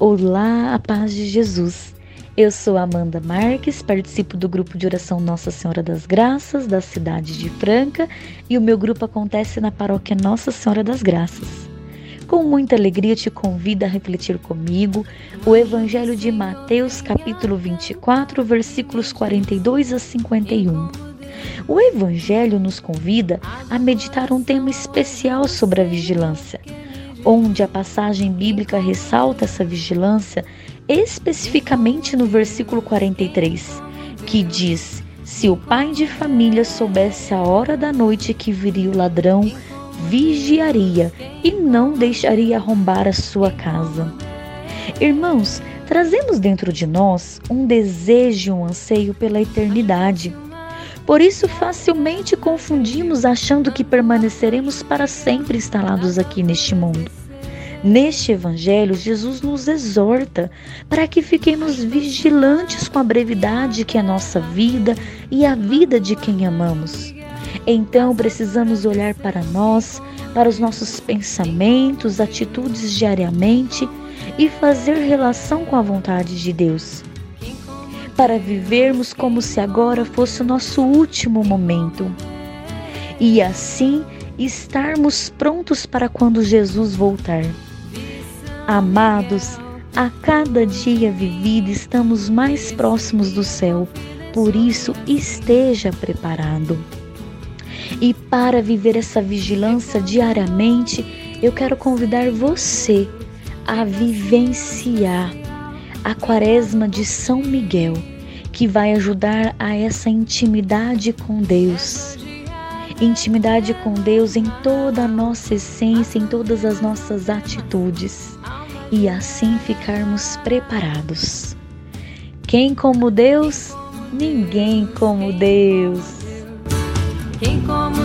Olá, a paz de Jesus. Eu sou Amanda Marques, participo do grupo de oração Nossa Senhora das Graças, da cidade de Franca, e o meu grupo acontece na paróquia Nossa Senhora das Graças. Com muita alegria te convido a refletir comigo o Evangelho de Mateus, capítulo 24, versículos 42 a 51. O Evangelho nos convida a meditar um tema especial sobre a vigilância onde a passagem bíblica ressalta essa vigilância, especificamente no versículo 43, que diz: Se o pai de família soubesse a hora da noite que viria o ladrão, vigiaria e não deixaria arrombar a sua casa. Irmãos, trazemos dentro de nós um desejo e um anseio pela eternidade. Por isso, facilmente confundimos achando que permaneceremos para sempre instalados aqui neste mundo. Neste Evangelho, Jesus nos exorta para que fiquemos vigilantes com a brevidade que é a nossa vida e a vida de quem amamos. Então, precisamos olhar para nós, para os nossos pensamentos, atitudes diariamente e fazer relação com a vontade de Deus para vivermos como se agora fosse o nosso último momento. E assim estarmos prontos para quando Jesus voltar. Amados, a cada dia vivido estamos mais próximos do céu, por isso esteja preparado. E para viver essa vigilância diariamente, eu quero convidar você a vivenciar a Quaresma de São Miguel, que vai ajudar a essa intimidade com Deus. Intimidade com Deus em toda a nossa essência, em todas as nossas atitudes, e assim ficarmos preparados. Quem como Deus? Ninguém como Deus. Quem como